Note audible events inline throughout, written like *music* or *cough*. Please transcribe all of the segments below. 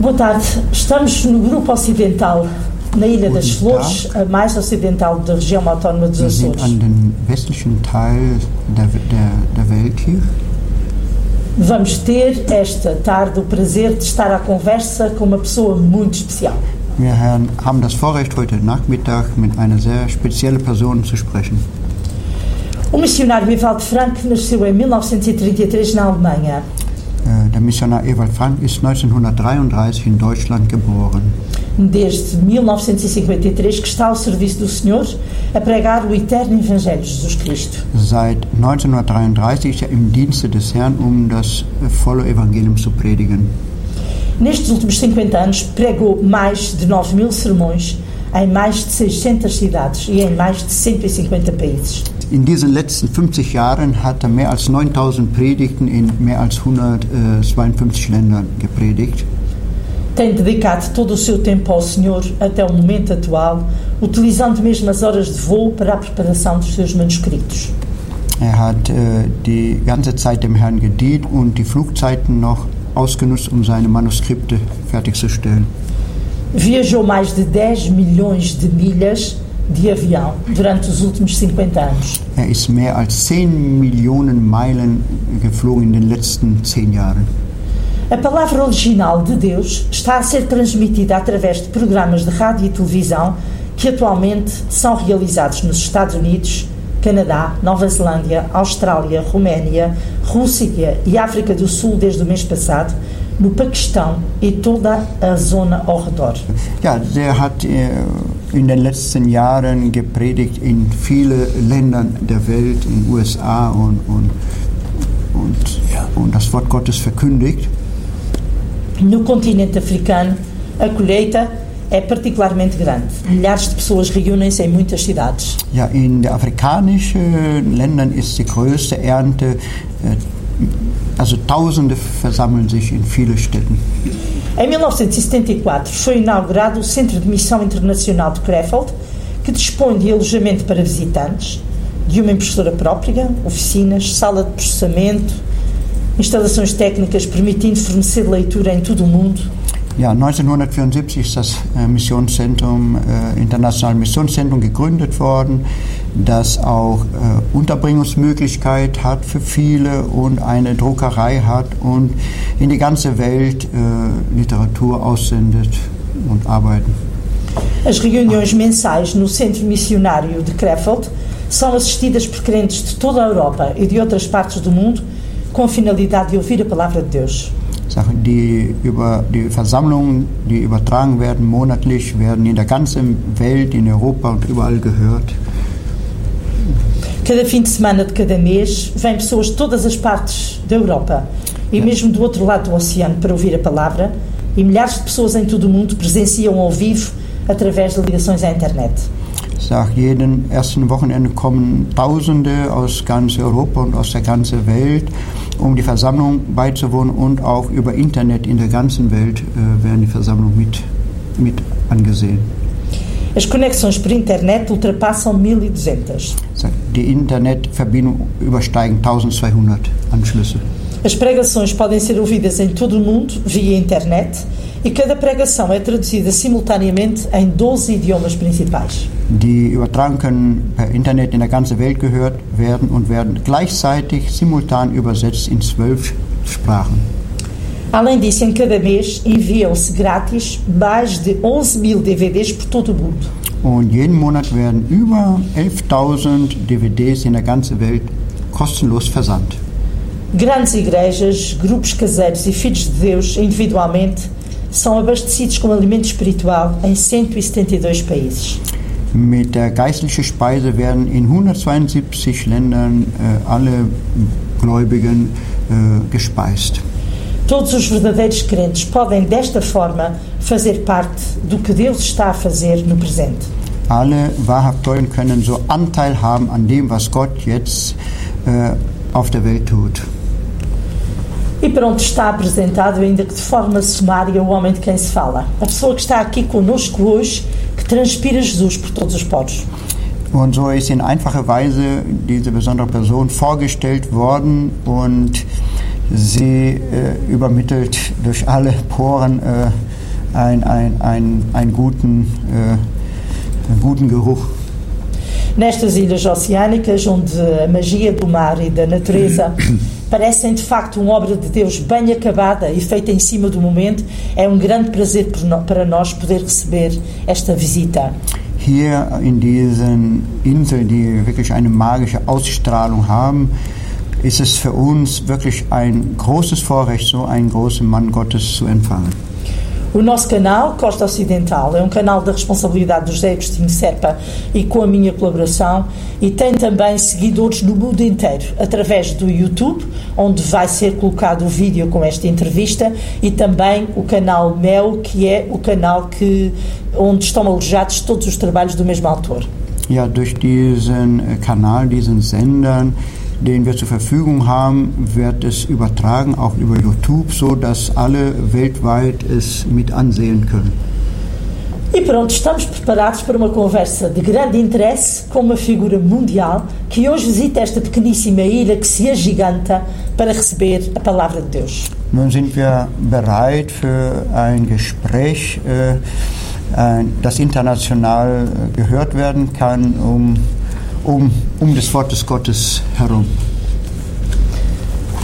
Boa tarde. Estamos no Grupo Ocidental, na Ilha das Flores, a mais ocidental da região autónoma dos Açores. an den westlichen Teil der, der, der Welt hier. Vamos ter esta tarde o prazer de estar à conversa com uma pessoa muito especial. Wir haben das Vorrecht, heute Nachmittag mit einer sehr speziellen Person zu sprechen. O missionário Evaldo Frank nasceu em 1933 na Alemanha. Äh, Der Missionar Ewald Frank ist 1933 in Deutschland geboren. Desde 1953 que está ao serviço do Senhor a pregar o eterno Evangelho de Jesus Cristo. Seit 1933 ist er im Dienste des Herrn, um das volle Evangelium zu predigen. Nestes últimos 50 anos pregou mais de 9 mil sermões em mais de 600 cidades e em mais de 150 países. In diesen letzten 50 Jahren hat er mehr als 9000 Predigten in mehr als 152 Ländern gepredigt. Tem dedicado todo o seu tempo ao Senhor até o momento atual, utilizando mesmo as horas de voo para a preparação dos seus manuscritos. Er hat äh, die ganze Zeit dem Herrn gedient und die Flugzeiten noch ausgenutzt, um seine Manuskripte fertigzustellen. Viajou mais de 10 milhões de milhas de avião durante os últimos 50 anos. Er ist mehr als 10 Millionen Meilen geflogen in den letzten 10 Jahren. A palavra original de Deus está a ser transmitida através de programas de rádio e televisão que atualmente são realizados nos Estados Unidos, Canadá, Nova Zelândia, Austrália, Roménia, Rússia e África do Sul desde o mês passado, no Paquistão e toda a zona ao redor. Ja, der hat äh, in den letzten Jahren gepredigt in viele Ländern der Welt, in den USA und, und, und, und das Wort Gottes verkündigt. No continente africano, a colheita é particularmente grande. Milhares de pessoas reúnem-se em muitas cidades. Ja, in den afrikanischen Ländern ist die größte Ernte, äh, also Tausende versammeln sich in viele Städten. Em 1974 foi inaugurado o Centro de Missão Internacional de Krefeld, que dispõe de alojamento para visitantes, de uma impressora própria, oficinas, sala de processamento, instalações técnicas permitindo fornecer leitura em todo o mundo. Ja, 1974 ist das äh, Missionszentrum, äh, internationale Missionszentrum gegründet worden, das auch äh, Unterbringungsmöglichkeit hat für viele und eine Druckerei hat und in die ganze Welt äh, Literatur aussendet und arbeiten. As reuniões mensais no Centro Missionário de Krefeld são assistidas por crentes de toda a Europa e de outras partes do mundo com a finalidade de ouvir a palavra de Deus. Die über die Versammlungen, die übertragen werden monatlich, werden in der ganzen Welt, in Europa und überall gehört. Cada fim de semana de cada mês vêm pessoas de todas as partes da Europa e mesmo do outro lado do oceano para ouvir a palavra e milhares de pessoas em todo o mundo presenciam ao vivo através de ligações à internet. Sag, jeden ersten Wochenende kommen Tausende aus ganz Europa und aus der ganzen Welt, um die Versammlung beizuwohnen und auch über Internet in der ganzen Welt äh, werden die Versammlungen mit, mit angesehen. As conexões por internet ultrapassam 1200. Sag, Die Internetverbindung übersteigen 1200 Anschlüsse. As pregações podem ser ouvidas em todo o mundo via internet e cada pregação é traduzida simultaneamente em 12 idiomas principais. Die Übertragungen können per Internet in der ganzen Welt gehört werden und werden gleichzeitig simultan übersetzt in zwölf Sprachen. Além disso, em cada mês enviam-se grátis mais de 11 mil DVDs por todo o mundo. Und jeden Monat werden über 11.000 DVDs in der ganzen Welt kostenlos versandt. Grandes igrejas, grupos caseiros e filhos de Deus, individualmente, são abastecidos com alimento espiritual em 172 países. Mit der geistlichen Speise werden in 172 Ländern äh, alle Gläubigen äh, gespeist. Todos os verdadeiros crentes podem, desta forma, fazer parte do que Deus está a fazer no presente. Alle Wahrhaftigen können so Anteil haben an dem, was Gott jetzt äh, auf der Welt tut. E pronto, está apresentado, ainda que de forma sumária, o homem de quem se fala. A pessoa que está aqui conosco hoje, que transpira Jesus por todos os poros. Und so ist in einfacher Weise diese besondere Person vorgestellt worden und sie äh, übermittelt durch alle Poren äh, ein, ein, ein, einen, guten, äh, einen guten Geruch. Nestas ilhas oceânicas, onde a magia do mar e da natureza *clears throat* parecem de facto uma obra de Deus bem acabada e feita em cima do momento, é um grande prazer para nós poder receber esta visita. Hier in diesen Inseln, die wirklich eine magische Ausstrahlung haben, ist es für uns wirklich ein großes Vorrecht, so einen großen Mann Gottes zu empfangen. O nosso canal, Costa Ocidental, é um canal da responsabilidade do José Agostinho Serpa e com a minha colaboração e tem também seguidores no mundo inteiro, através do YouTube, onde vai ser colocado o vídeo com esta entrevista e também o canal Mel, que é o canal que, onde estão alojados todos os trabalhos do mesmo autor. Ja, durch diesen Kanal, diesen Sendern, den wir zur Verfügung haben, wird es übertragen, auch über YouTube, so dass alle weltweit es mit ansehen können. E pronto, estamos preparados para uma conversa de grande interesse com uma figura mundial que hoje visita esta pequeníssima ilha que se agiganta para receber a palavra de Deus. Nun sind wir bereit für ein Gespräch, äh, das international gehört werden kann, um um, um das Wort des Gottes herum.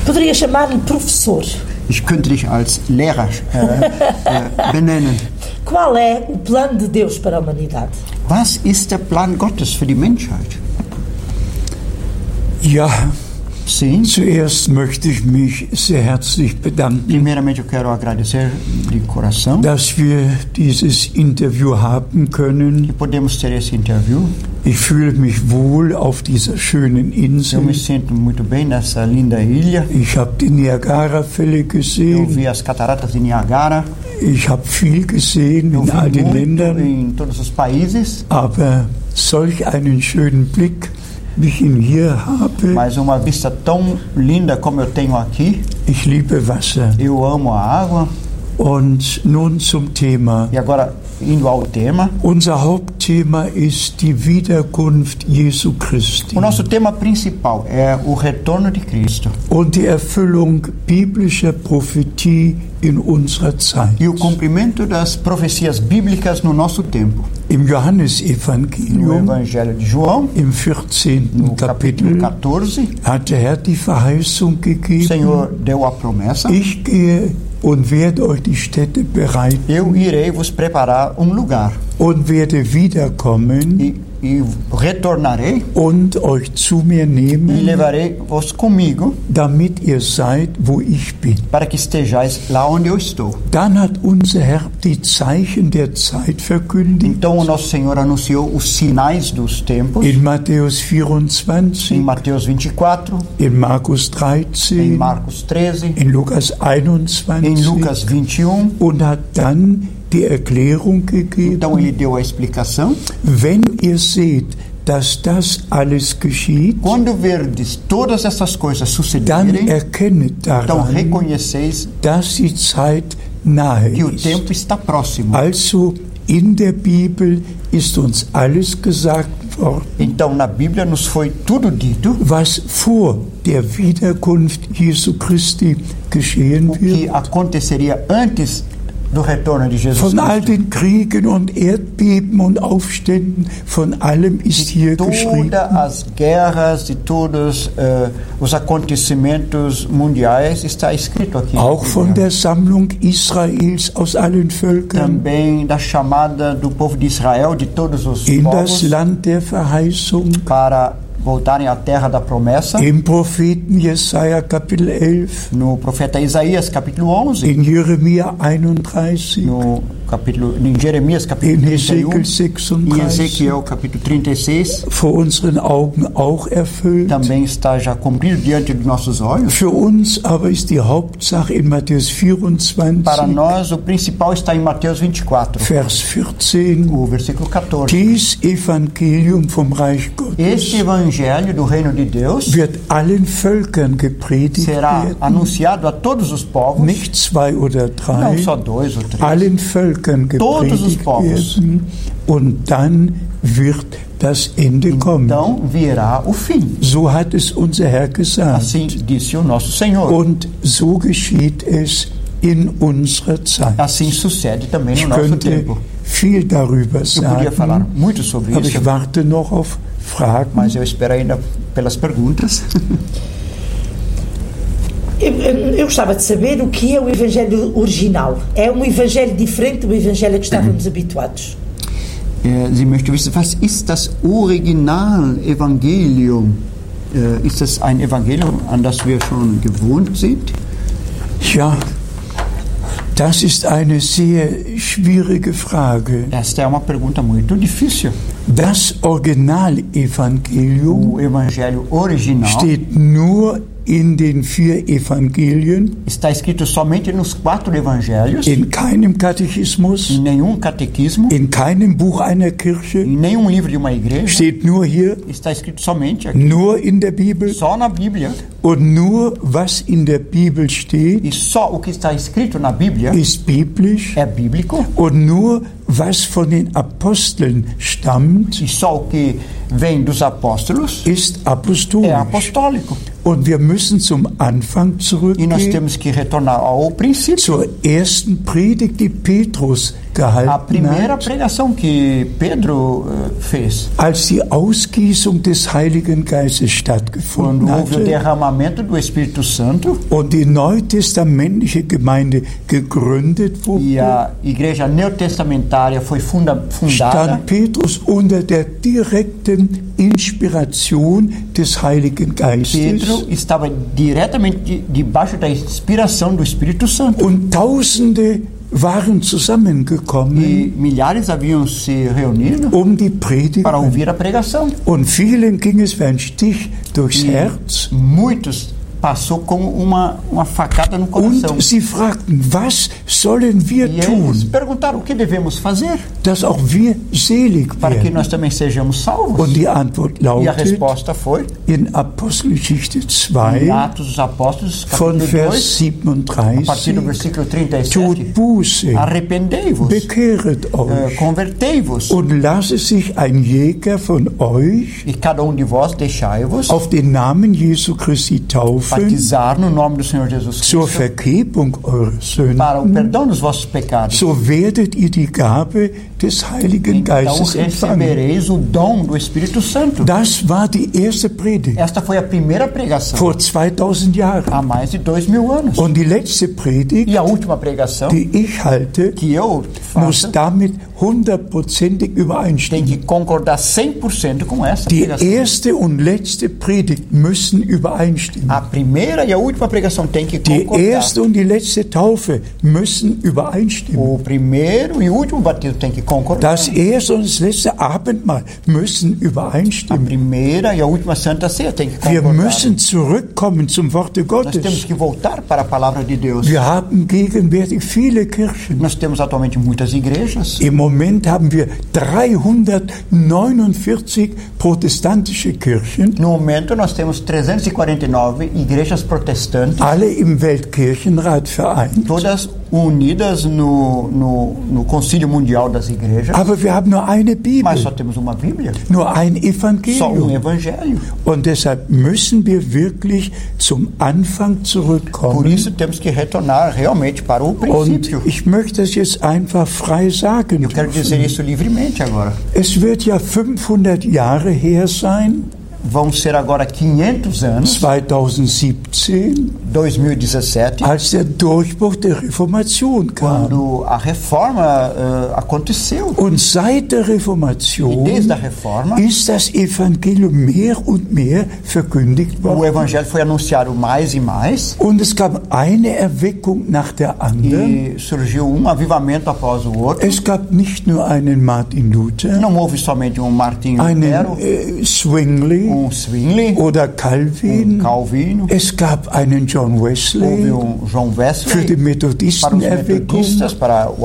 Poderia chamar-lhe professor. Ich könnte dich als Lehrer äh, äh, benennen. Qual é o plano de Deus para a humanidade? Was ist der Plan Gottes für die Menschheit? Ja, Sim. Zuerst möchte ich mich sehr herzlich bedanken, Primeiramente eu quero agradecer de coração dass wir dieses Interview haben können. que podemos ter esse interview. Ich fühle mich wohl auf dieser schönen Eu Insel. me sinto muito bem nessa linda ilha. Ich habe die Niagara-Fälle Eu gesehen. vi as cataratas de Niagara. Ich habe viel gesehen Eu in all den Ländern. em todos os países. Aber solch einen schönen Blick, Mas uma vista tão linda como eu tenho aqui. Eu amo a água. E agora indo ao tema. Unser Hauptthema ist die Wiederkunft Jesu Christi O nosso tema principal é o retorno de Cristo und die Erfüllung biblischer Prophetie in unserer Zeit. e o cumprimento das profecias bíblicas no nosso tempo. Im No Evangelho de João, im 14. no Kapitel, 14, hat der Herr die Verheißung gegeben, Senhor deu a promessa: ich gehe und werde euch die Städte bereiten. Eu irei vos preparar um lugar. Und werde wiederkommen e, e retornarei und euch zu mir e nehmen, levarei vos comigo damit ihr seid, wo ich bin. para que estejais lá onde eu estou. Dann hat unser Herr die Zeichen der Zeit verkündigt Então o nosso Senhor anunciou os sinais dos tempos in Matthäus em 24, Mateus 24, in Markus em 13, Marcos 13, in Lukas em 21 Lucas 21. und hat dann die Erklärung gegeben, Então ele deu a explicação. wenn ihr seht, dass das alles geschieht, Quando verdes todas essas coisas dann sucederem, então daran, reconheceis dass die Zeit nahe que o ist. tempo está próximo. Also in der Bibel ist uns alles gesagt worden, Então na Bíblia nos foi tudo dito was vor der Wiederkunft Jesu Christi geschehen o que wird. aconteceria antes de Von all den Kriegen und Erdbeben und Aufständen, von allem ist hier geschrieben. As guerras e todos eh, os acontecimentos mundiais está escrito aqui. Auch von der Sammlung Israels aus allen Völkern Também da chamada do povo de Israel, de todos os in das povos, Land der Verheißung. para voltarem à terra da promessa. Im Propheten Jesaja Kapitel 11, No profeta Isaías, capítulo 11. in Jeremia 31, no capítulo em Jeremias capítulo in 31 Hesekiel e 36, Ezequiel capítulo 36 vor unseren Augen auch erfüllt. também está já cumprido diante de nossos olhos. Für uns aber ist die Hauptsache in Matthäus 24, Para nós o principal está em Mateus 24, Vers 14. o versículo 14. Dies Evangelium vom Reich Gottes Este evangelho do reino de Deus wird allen Völkern gepredigt será werden, anunciado a todos os povos, nicht zwei oder não drei, só dois ou três, allen Völkern Os gepredigt werden und dann wird das Ende kommen. então virá o fim. So hat es unser Herr gesagt. Assim disse o nosso Senhor. Und so geschieht es in unserer Zeit. Assim sucede também Ich no nosso könnte tempo. viel darüber Eu podia falar sagen, muito sobre aber isso, ich warte noch auf Fragen. mas eu espero ainda pelas perguntas. *laughs* Eu, gostava de saber o que é o Evangelho original. É um Evangelho diferente do Evangelho a que estávamos habituados. Äh, Sie möchte wissen, was ist das Original-Evangelium? Äh, Ist das ein Evangelium, an das wir schon gewohnt sind? Ja, das ist eine sehr schwierige Frage. Esta é uma pergunta muito difícil. Das Originalevangelium original steht nur in den vier Evangelien, está escrito somente nos quatro evangelhos, in keinem Katechismus, em nenhum catequismo, in keinem Buch einer Kirche, em nenhum livro de uma igreja. steht nur hier, Está escrito somente aqui, nur in der Bibel só na Bíblia. und nur was in der Bibel steht, E só o que está escrito na Bíblia ist biblisch é bíblico. und nur was von den Aposteln stammt, E só o que vem dos apóstolos ist é apostolisch. apostólico. Und wir müssen zum Anfang E zurückgehen, temos que retornar ao princípio. zur ersten Predigt, die Petrus A gehalten primeira hat, pregação que Pedro eh, fez, als die Ausgießung des Heiligen Geistes quando stattgefunden houve o hatte derramamento do Espírito Santo. und die neutestamentliche Gemeinde gegründet e wurde, a igreja neotestamentária foi funda, fundada, stand Petrus unter der direkten Inspiration des Heiligen Geistes. Pedro estava diretamente de- debaixo da inspiração do Espírito Santo. und Tausende waren zusammengekommen, E milhares haviam se reunido um die Predigt para ouvir a pregação. Und vielen ging es wie ein Stich durchs Herz. Muitos passou como uma, uma facada no coração. Und sie fragten, was sollen wir E eles tun, perguntaram o que devemos fazer dass auch wir selig para que werden? nós também sejamos salvos. Und die Antwort E a lautet resposta foi in Apostelgeschichte em 2 Atos dos Apóstolos, von capítulo 2, Vers a partir do 37, versículo 37. tut Buße, Arrependei-vos, bekehret eh, euch convertei-vos, und lasse sich ein Jäger von euch e cada um de vós deixai-vos auf den Namen Jesu Christi taufen batizar no nome do Senhor Jesus zur Cristo Vergebung eurer para o Sünden. perdão dos vossos pecados. So werdet ihr die Gabe des Heiligen Então Geistes empfangen. recebereis o dom do Espírito Santo. Das war die erste Predigt Esta foi a primeira pregação vor 2000 Jahren. há mais de dois mil anos. Und die letzte Predigt, E a última pregação die ich halte, que eu muss faço damit hundertprozentig tem übereinstimmen. que concordar 100% com essa Die pregação. erste und letzte Predigt müssen übereinstimmen. A primeira e a última pregação tem que Die concordar. erste und die letzte Taufe müssen übereinstimmen. O primeiro e último batismo tem que concordar. Das erste und das letzte Abendmahl müssen A übereinstimmen. primeira e a última Santa Ceia tem que Wir concordar. müssen zurückkommen zum Worte Nós temos Gottes. que voltar para a palavra de Deus. Wir haben gegenwärtig viele Kirchen. Nós temos atualmente muitas igrejas. Im Moment haben wir 349 protestantische Kirchen, No momento nós temos 349 igrejas protestantes, alle im Weltkirchenrat vereint. todas unidas no, no, no Concílio Mundial das Igrejas. Aber wir haben nur eine Mas só Bibel, temos uma Bíblia, nur ein só um Evangelium. Evangelho. Und deshalb müssen wir wirklich zum Anfang Por zurückkommen. isso temos que retornar realmente para o Und princípio. ich möchte das jetzt einfach frei sagen. Eu quero dizer isso livremente agora. Es wird ja 500 Jahre her sein, Vão ser agora 500 anos, 2017, 2017, als der Durchbruch der Reformation kam. quando a reforma eh, aconteceu. Und seit der E desde a reforma, ist das Evangelium mehr und mehr verkündigt o worden. Evangelho foi anunciado mais e mais. Und es eine Erweckung nach der anderen. E surgiu um avivamento após o outro. Es gab nicht nur einen Martin Luther, Não houve somente um Martin Lutero, einen äh, Zwingli Zwingli, oder Calvin. Calvino, Es gab einen John Wesley um João für Wesley die Methodistenerweckung,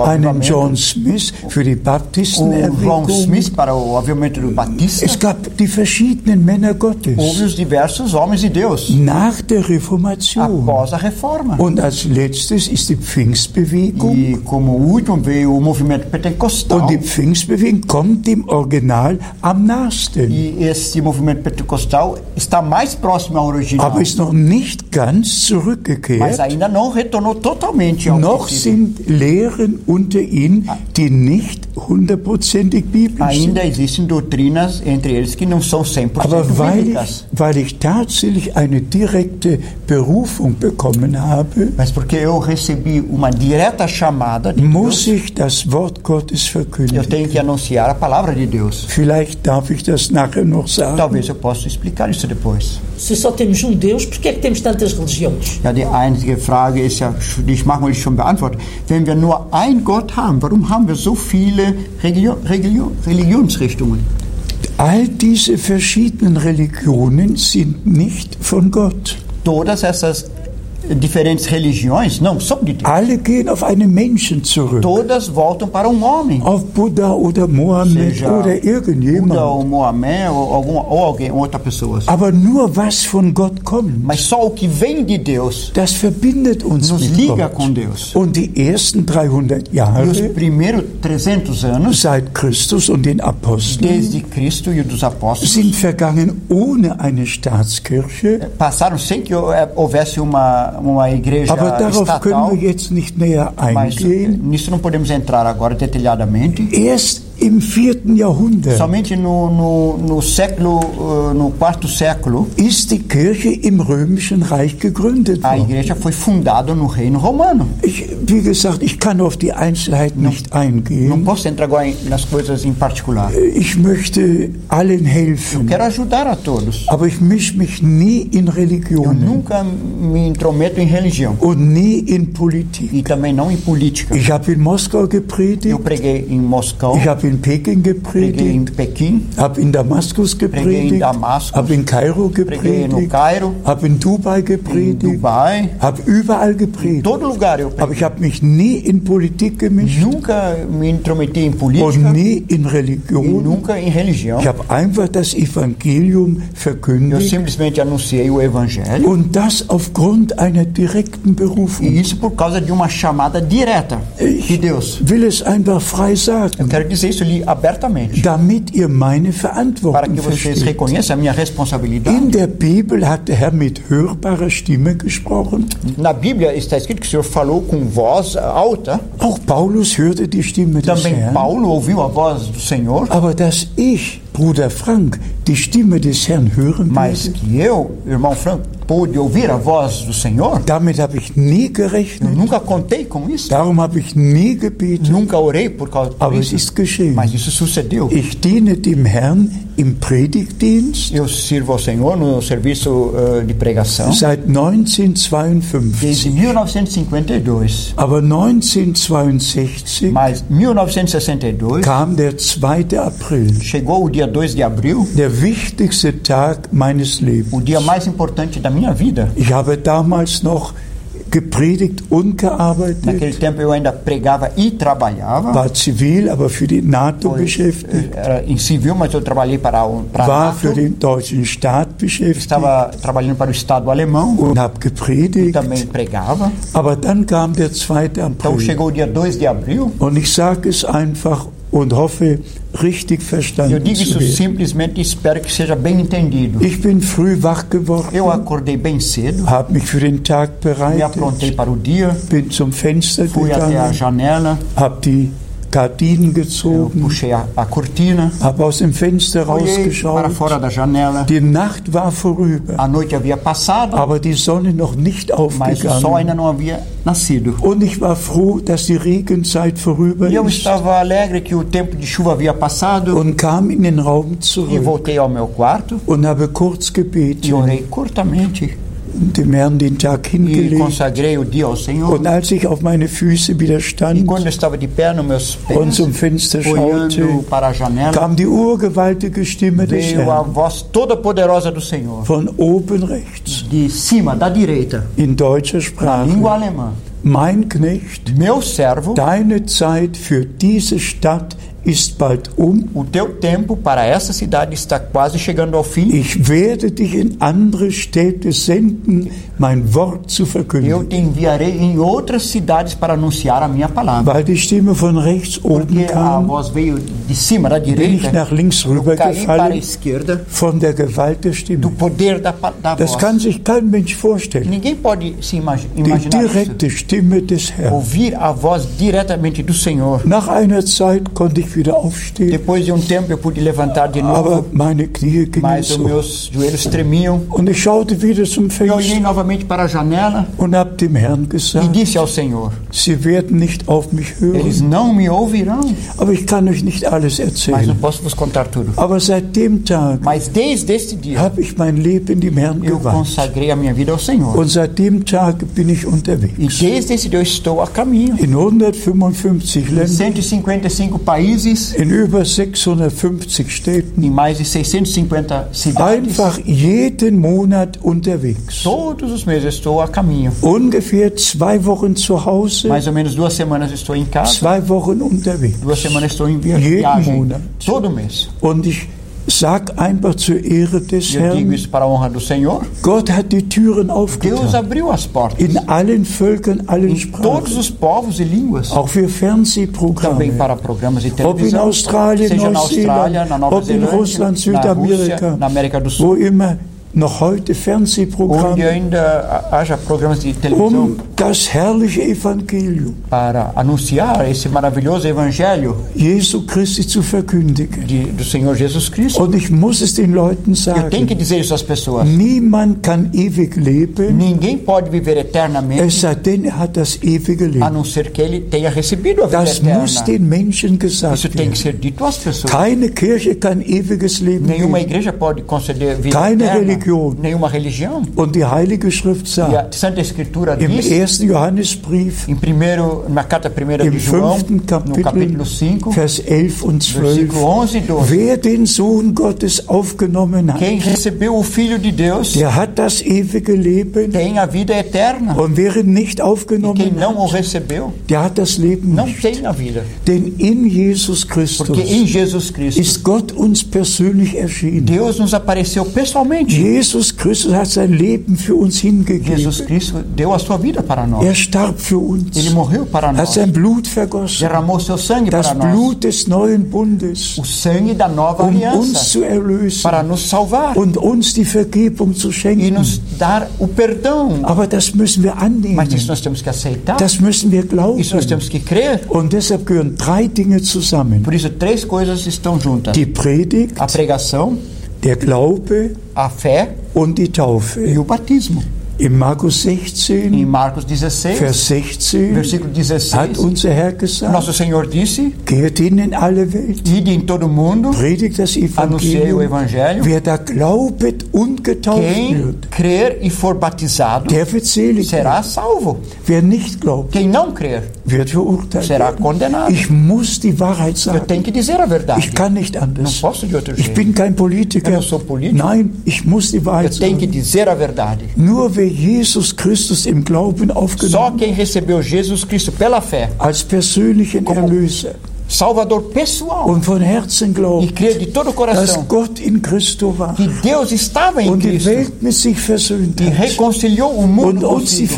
einen John Smith für die Baptistenerweckung. Smith para o avivamento do Batista. Es gab die verschiedenen Männer Gottes Houve os diversos homens de Deus nach der Reformation. após a reforma. Und als letztes ist die Pfingstbewegung. E como último veio o movimento pentecostal. Und die Pfingstbewegung kommt dem Original am nahesten. E esse movimento pentecostal está mais próximo ao original. aber ist noch nicht ganz Mas zurückgekehrt. ainda não retornou totalmente ao Noch princípio. sind Lehren unter ihnen, die nicht hundertprozentig biblisch sind. Ainda existem doutrinas entre eles que não são 100% Aber weil bíblicas. ich, weil ich tatsächlich eine direkte Berufung bekommen habe, Mas porque eu recebi uma direta chamada de muss Deus, ich das Wort Gottes eu verkündigen. tenho que anunciar a palavra de Deus. Vielleicht darf ich das nachher noch sagen. Talvez eu possa explicar isso depois. Se só temos um Deus, por que é que temos tantas religiões? Ja, die einzige Frage ist ja, die ich manchmal schon beantwortet. Wenn wir nur ein Gott haben, warum haben wir so viele Religion, Religion, Religionsrichtungen? All diese verschiedenen Religionen sind nicht von Gott. Todas essas diferentes religiões não são de Deus. Alle gehen auf einen Menschen zurück. Todas voltam para um homem. Auf Buddha oder Mohammed Seja oder Buda irgendjemand. ou Mohamé ou, alguma, ou alguém, outra pessoa. Aber nur was von Gott kommt, Mas só o que vem de Deus das verbindet uns nos liga Gott. com Deus. Und die ersten 300 E os Jahre primeiros 300 anos, seit Christus und den Aposteln desde Cristo e dos apóstolos, sind vergangen ohne eine Staatskirche. passaram sem que hou- houvesse uma, uma igreja estatal. Mas eh, nisso não podemos entrar agora detalhadamente. Este im vierten Jahrhundert Somente no, no, no século, uh, no quarto século, ist die Kirche im römischen Reich gegründet a worden. igreja foi fundada no reino romano. Ich, wie gesagt, ich kann auf die Einzelheiten nicht Não eingehen. posso entrar agora nas coisas em particular. Ich möchte allen helfen, Quero ajudar a todos. aber ich mische mich nie in Eu Religionen nunca me intrometo em religião und nie in Politik. e também não em política. Ich habe in Moskau Eu gepredigt, preguei em Moscou, ich habe in Peking gepredigt, Pequim, habe in Damaskus gepredigt, habe in Kairo gepredigt, Cairo, habe in Dubai gepredigt, Dubai. habe überall gepredigt. eu Aber ich habe mich nie in Politik gemischt Nunca me intrometi em política und nie in e Religion. nunca em religião. Ich habe einfach das Evangelium Eu verkündigt simplesmente anunciei o evangelho und das aufgrund einer direkten Berufung. e isso por causa de uma chamada direta de Deus. will es einfach frei Eu sagen, quero dizer ali abertamente damit ihr meine para Verantwortung que vocês versteht. reconheçam a minha responsabilidade. In der Bibel hat der Herr mit hörbarer Stimme gesprochen. Na Bíblia está escrito que o Senhor falou com voz alta. Auch Paulus hörte die Stimme des Também Herrn. Paulo ouviu a voz do Senhor. Aber dass ich, Bruder Frank, die Stimme des Herrn hören Mas que eu, irmão Franco, pude ouvir a voz do Senhor, damit habe ich nie eu gerechnet. nunca contei com isso. Darum habe ich nie gebetet. Nunca orei por causa Aber es disso. ist geschehen. Mas isso sucedeu. Ich diene dem Herrn im Predigtdienst Eu sirvo ao Senhor no serviço eh, de pregação seit 1952. desde 1952. Aber 1962 Mas 1962 kam der 2. April, chegou o dia 2 de abril, der wichtigste Tag meines Lebens. o dia mais importante da minha vida. Ich habe damals noch gepredigt und gearbeitet, Naquele tempo eu ainda pregava e trabalhava. war zivil, aber für die NATO Foi, beschäftigt, eh, Era em civil, mas eu trabalhei para, o- para a war NATO. für den deutschen Staat beschäftigt Estava trabalhando para o Estado alemão. und habe gepredigt. Também pregava. Aber dann kam der 2. Então April chegou o dia 2 de abril. und ich sage es einfach und hoffe, richtig Eu verstanden digo zu isso werden. simplesmente espero que seja bem entendido. Ich bin früh wach geworden, Eu acordei bem cedo, habe mich für den Tag me bereitet, aprontei para o dia, bin zum Fenster fui até a gegangen, janela, habe die Gardinen gezogen, habe aus dem Fenster rausgeschaut. Die Nacht war vorüber, aber die Sonne noch nicht aufgegangen. Und ich war froh, dass die Regenzeit vorüber E ist. und kam in den Raum e zurück. und habe kurz e gebetet curtamente dem Herrn den Tag hingelegt. Und als ich auf meine Füße wieder stand und zum Fenster schaute, kam die urgewaltige Stimme des Herrn von oben rechts. In deutscher Sprache. Mein Knecht, deine Zeit für diese Stadt ist um. O teu tempo para essa cidade está quase chegando ao fim. Senden, Eu te enviarei em outras cidades para anunciar a minha palavra. Weil die Stimme von rechts oben Porque a kam, voz veio de cima, da bin ich direita, nach links para a rübergefallen esquerda von der Gewalt der do Stimme. poder da, da Das voz. kann sich kein Mensch vorstellen. Ninguém pode se Die imaginar isso. direkte Stimme des Herrn. Ouvir a voz diretamente do Senhor. Nach einer Zeit konnte ich wieder aufstehen, Depois de um tempo eu pude levantar de novo, aber meine Knie gingen mas os meus joelhos tremiam. Und ich schaute wieder zum Eu olhei Fenster novamente para a janela und habe dem Herrn e gesagt, disse ao Senhor: Sie werden nicht auf mich Eles hören, não me ouvirão, aber ich kann euch nicht alles mas não erzählen. posso vos contar tudo. Aber seit dem Tag Mas desde este dia habe ich mein Leben dem Herrn eu geweiht. consagrei a minha vida ao Senhor. Und seit dem Tag bin ich E unterwegs. desde esse dia eu estou a caminho. In 155 Em Ländern, 155 países, in über 650 Städten, em mais de 650 cidades. einfach jeden Monat unterwegs. Todos os meses estou a caminho. Ungefähr zwei Wochen zu Hause, Mais ou menos duas semanas estou em casa, zwei Wochen unterwegs. duas semanas estou em via- Jeden viagem. Monat. Todo mês. Und ich sag einfach zur Ehre des E digo Herrn, isso para a honra do Senhor. Gott hat die Türen Deus aufgetan. abriu as portas In allen Völkern, allen em todos Sprachen. os povos e línguas. Auch für Também Fernsehprogramme. para programas de Ob in Australien, seja na Austrália, Neuseeland, na Nova ob in Zelândia, Russland, na Rússia, Südamerika, na América do Sul, wo immer noch heute onde Fernsehprogramme, ainda haja programas de televisão um das herrliche Evangelium para anunciar esse maravilhoso evangelho Jesu Christi zu verkündigen. de, do Senhor Jesus Cristo. Und ich muss es den Leuten Eu tenho que sagen, dizer isso às pessoas. niemand kann ewig leben, Ninguém pode viver es eternamente sei denn, er hat das ewige a Leben. não ser que ele tenha recebido a vida Das muss eterna. den Menschen gesagt Isso tem que ser dito às pessoas. Keine Kirche kann ewiges Leben Nenhuma igreja pode conceder vida Keine eterna. Religião. Nenhuma religião. Und die Heilige Schrift sagt, a Santa Escritura im diz, ersten Johannesbrief, em primeiro, na carta primeira im de João, fünften Kapitel, capítulo 5, Vers 11 und 12, versículo 11 e 12. wer den Sohn Gottes aufgenommen hat, Quem recebeu o Filho de Deus der hat das ewige Leben. tem a vida eterna. Und wer ihn nicht E quem aufgenommen não o hat, recebeu, der hat das Leben não nicht. tem a vida. Denn in Jesus Christus Porque em Jesus Cristo, ist Gott uns persönlich erschienen. Deus nos apareceu pessoalmente. Jesus Christus hat sein Leben für uns hingegeben. Jesus Cristo deu a sua vida para nós. Er starb für uns. Ele morreu para Er hat nós. sein Blut vergossen. Derramou seu sangue Das para nós. Blut des neuen Bundes, O sangue da nova um uns aliança. zu erlösen Para nos salvar. und uns die Vergebung zu E schenken. nos dar o perdão. Aber das müssen wir annehmen. Mas isso nós temos que aceitar. Das müssen wir glauben. Isso nós temos que crer. Und deshalb gehören drei Dinge zusammen. Por isso, três coisas estão juntas: Die Predigt, a pregação, der Glaube a fé und die e Taufe. o batismo. In Markus Em 16, Marcos 16, Vers 16 versículo hat 16, unser Herr gesagt, nosso Senhor disse: geht hin in alle Welt, Ide em todo mundo, predigt das o Evangelium. Evangelho. Wer da glaubet und getauft Quem wird, crer e for batizado der wird selig será salvo. Wer nicht glaubt, Quem não crer wird verurteilt será condenado. Ich muss die Wahrheit Eu sagen. tenho que dizer a verdade. Ich kann nicht Não anders. posso de outro Ich jeito. bin kein Politiker. Eu não sou político. Nein, ich muss die Eu Wahrheit tenho que sagen. dizer a verdade. Nur wer Jesus Christus im Glauben Só aufgenommen. quem recebeu Jesus Cristo pela fé, als persönlichen Como- Erlöser Salvador pessoal. Und von Herzen glaubt, e creio de todo o coração war, que Deus estava em Cristo e reconciliou o mundo consigo,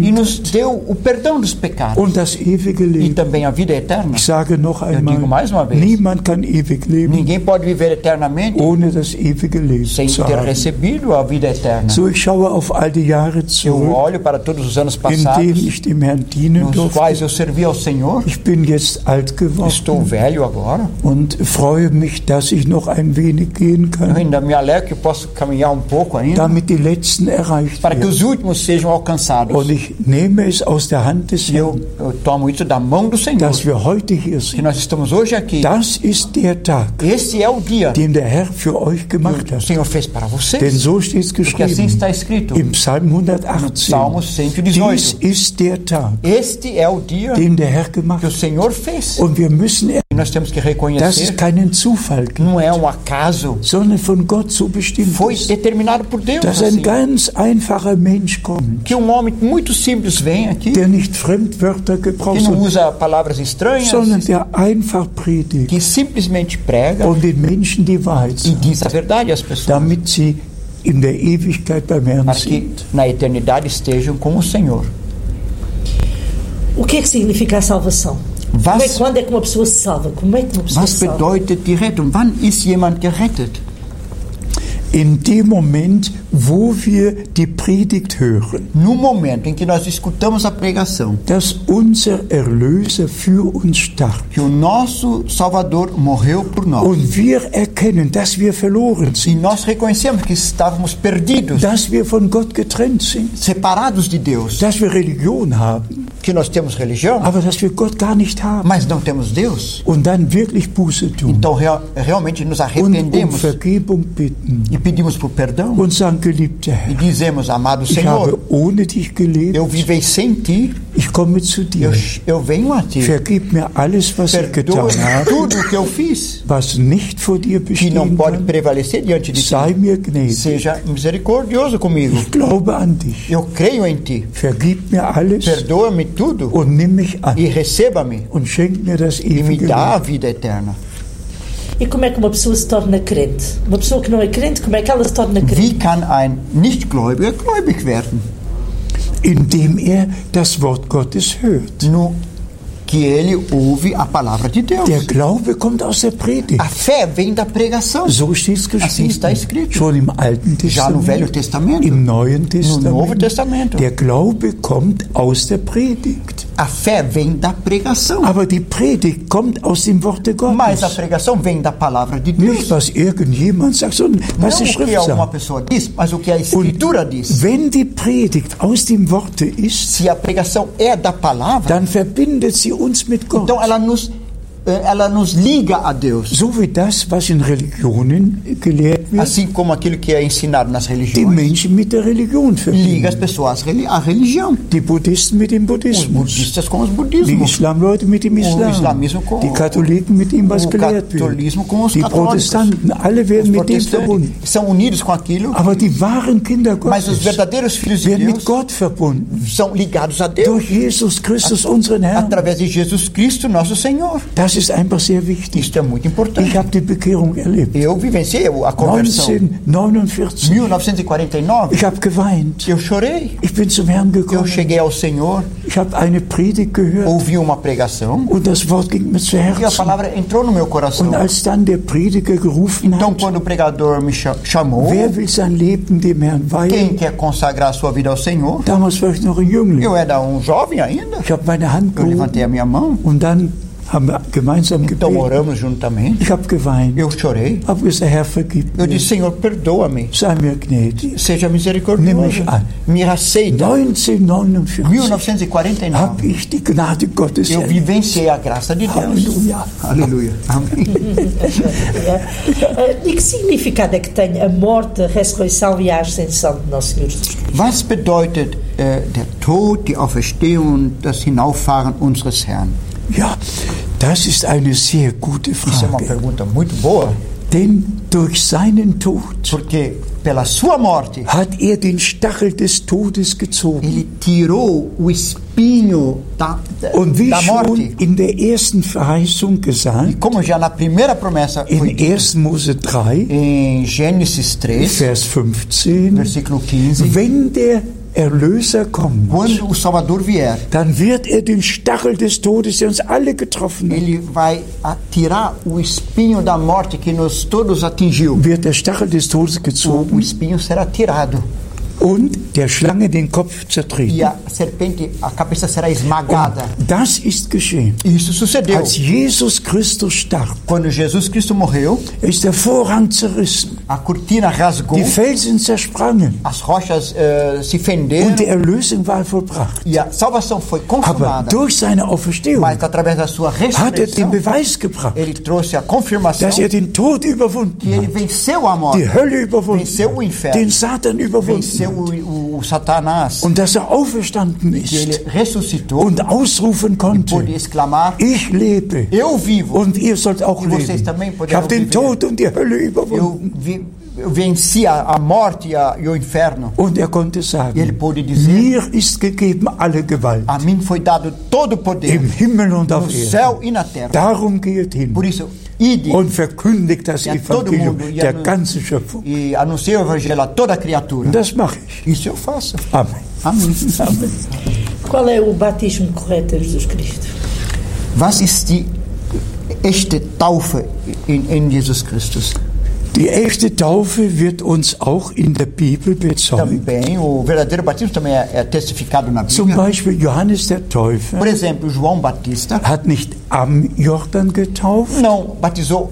e nos deu o perdão dos pecados e também a vida eterna. Einmal, Eu digo mais uma vez, ninguém pode viver eternamente sem ter recebido a vida eterna. So zurück, Eu olho para todos os anos passados, nos durfte, quais eu servi ao Senhor. Ich bin jetzt alt Estou geworden velho agora. und freue mich, dass ich noch ein wenig gehen kann, ainda me alegro que posso caminhar um pouco ainda, damit die Letzten erreicht para que werden. os últimos sejam alcançados. Und ich nehme es aus der Hand des E eu, Herrn, eu tomo isso da mão do Senhor. dass wir heute hier Que sind. nós estamos hoje aqui. Das ist der Tag, Esse é o dia den der Herr für euch gemacht que o hat. Senhor fez para Denn vocês. so steht es Porque assim geschrieben está escrito im Psalm no 118. Salmo Dies 118. ist der Tag, Este é o dia den der Herr gemacht que o hat. Senhor fez. Und wir müssen E nós temos que dass es reconhecer keinen Zufall gibt, não é um acaso, sondern von Gott so bestimmt foi ist, determinado por Deus dass ein assim, ganz einfacher Mensch kommt, que um homem muito simples vem aqui, der nicht Fremdwörter que gebraucht, não sondern- usa palavras estranhas, sondern der einfach predigt que simplesmente prega und den Menschen die Wahrheit e diz a verdade às pessoas, damit sie in der Ewigkeit beim Herrn para que sind. na eternidade estejam com o Senhor. O que é que significa a salvação? Was, quando é que uma pessoa se salva? Como é que uma pessoa was bedeutet die Rettung? Wann ist jemand gerettet? In dem Moment, wo wir die Predigt hören, No momento em que nós escutamos a pregação, dass unser Erlöser für uns starb. que o nosso Salvador morreu por nós, und wir erkennen, dass wir verloren e sind, nós reconhecemos que estávamos perdidos, dass wir von Gott getrennt sind, separados de Deus, dass wir Religion haben, que nós temos religião, aber dass wir Gott gar nicht haben. mas não temos Deus. und dann wirklich Buße tun. Então real- realmente nos und um arrependemos. Vergebung bitten. E pedimos por perdão und sagen, geliebter e dizemos, amado Senhor, ohne dich gelebt, eu vivei sem ti, ich komme zu dir. eu, eu venho a ti. Vergib mir alles, was ich Perdoa getan habe, tudo o que eu fiz, was nicht vor dir que não pode kann. prevalecer diante de ti. Sei mir gnädig. Seja misericordioso comigo. Ich glaube an dich. Eu creio em ti. Vergib mir alles Perdoa-me tudo und nimm mich an e receba-me und schenk mir das e me dá a vida eterna. E como é que uma pessoa se torna crente? Uma pessoa que não é crente, como é que ela se torna crente? Wie kann ein Nichtgläubiger gläubig werden? Indem er das Wort Gottes hört. No que ele ouve a palavra de Deus. Der Glaube kommt aus der Predigt. A fé vem da pregação. So steht es Assim está geschrieben. escrito. Schon im Alten Já no Velho Testament, Testamento. im Neuen Novo Testament. Testamento. Der Glaube kommt aus der Predigt. A fé vem da pregação. Aber die Predigt kommt aus dem Worte Mas a Gottes. pregação vem da palavra de Nicht, Deus. was irgendjemand sagt, sondern Não was die o que Schrift sagt. pessoa diz, mas o que a Escritura diz. Wenn die Predigt aus dem Worte ist, Se a pregação é da palavra, dann verbindet sie uns mit Gott. então ela nos, ela nos liga a Deus. So wie das, was in Religionen gelehrt wird, Assim como aquilo que é ensinado nas die religiões, Menschen mit der Religion liga as verbinden. pessoas à reli- à religião. Die Buddhisten mit dem Os Buddhismus. budistas com os Die budismos. Islamleute mit dem Islam. Islamismo com- Die Katholiken mit dem, was o gelehrt wird. catolicismo com os Die católicos. Protestanten, alle Os werden mit dem verbunden. são unidos com aquilo, Aber die wahren Kinder mas os Gottes verdadeiros filhos de werden mit Deus Gott verbunden. são ligados a Deus Durch Jesus Christus, unseren Herrn. através de Jesus Cristo, nosso Senhor. Das ist einfach sehr wichtig. Isto é muito Ich importante. habe die Bekehrung erlebt. Eu vivenciei a conversão. 1949. 1949, Ich habe geweint. eu chorei. Ich bin zum Herrn Eu gekommen. cheguei ao Senhor, Ich habe eine Predigt gehört ouvi uma pregação und das Wort ging mir zu e a Herzen. palavra entrou no meu coração. Und als dann der Prediger gerufen Então, hat, quando o pregador me cha- chamou, wer will sein Leben dem Herrn quem weihen? quer consagrar sua vida ao Senhor? Damals war ich noch ein Jüngling. Eu era um jovem ainda. Ich habe meine Hand Eu levantei a gehoben minha mão, und dann então oramos juntamente. Eu chorei. Eu disse, Senhor, perdoa-me. Seja misericordioso. Me aceita. 1949 1949, habe ich die Gnade Gottes eu vivenciei a graça de Deus. Halleluja. Aleluia. Amém. *laughs* Eh, E que significado é que tem a morte, a ressurreição e a ascensão de Nosso Senhor Jesus Cristo? Was bedeutet der Tod, die Auferstehung, das Hinauffahren unseres Herrn? Ja, das ist eine sehr gute Isso é uma Frage. pergunta muito boa, Denn durch seinen Tod porque pela sua morte hat er den Stachel des Todes gezogen. ele tirou o espinho da, da, Und wie da morte. schon in der ersten Verheißung E gesagt, como já na primeira promessa in dito, 1. Mose 3, em Gênesis 3, Vers 15, versículo 15, wenn der Erlöser kommt, quando o Salvador vier, dann wird er den Stachel des Todes, der uns alle getroffen hat, ele vai a- tirar o espinho da morte que nos todos atingiu. wird der Stachel des Todes O, o gezogen espinho será tirado und der Schlange den Kopf e zertreten. a serpente, a cabeça será esmagada. Das ist geschehen. Isso sucedeu. Als Jesus Christus starb, Quando Jesus Cristo morreu, ist der Vorhang zerrissen. A cortina rasgou, die Felsen zersprangen as rochas eh, se fenderam und die Erlösung war vollbracht. e a salvação foi Aber consumada. durch seine Auferstehung Mas através da sua hat er den ressurreição, Beweis gebracht, ele trouxe a confirmação dass er den Tod überwunden que ele hat, venceu a die morte, Hölle überwunden venceu o inferno, den Satan überwunden venceu o, o, Satanás, und dass er auferstanden que ele ist ressuscitou und ausrufen e konnte, pôde exclamar: ich lebe Eu vivo, und ihr sollt auch E vocês leben. também Ich habe den. Tod und die Hölle überwunden. eu venci a, a morte e, a, e o inferno. Und er konnte E ele sagen, pôde dizer: mir ist gegeben alle Gewalt A mim foi dado todo o poder im Himmel und no Erden. céu e na terra. Darum geht hin Por isso, ide und verkündigt das Evangelium mundo, der ganzen Schöpfung. e anuncie o evangelho a toda criatura. Und das mache ich. Isso eu faço. Amen. Amém. Amen. Qual é o batismo correto em Jesus Cristo? Was ist die echte Taufe in, in Jesus Christus? Die echte Taufe wird uns auch in der Bibel bezeugt. Também, o verdadeiro batismo também é, é testificado na Zum. Beispiel Johannes der Por Täufer exemplo, João Batista hat nicht am Jordan getauft, não batizou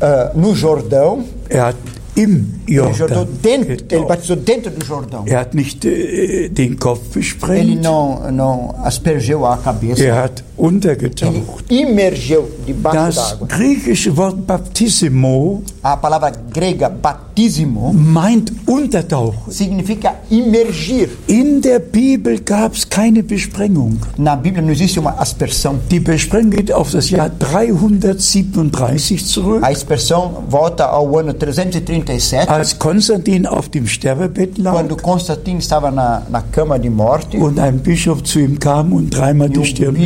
ah, no Jordão, er hat im ele, Jordan dentro, ele getauft. batizou dentro do Jordão. Er hat nicht äh, den Kopf Ele besprengt, não, não aspergeu a cabeça, er hat ele untergetaucht. imergeu debaixo Das griechische Wort Baptissimo A palavra grega batismo meint Untertauchen. significa imergir. In der Bibel gab es keine Besprengung. Na Bíblia não existe uma aspersão. Die Besprengung geht auf das Jahr 337 zurück, A aspersão volta ao ano 337, als Konstantin auf dem Sterbebett lag quando Constantino estava na, na cama de morte. und ein Bischof zu ihm kam und dreimal E die Stirn.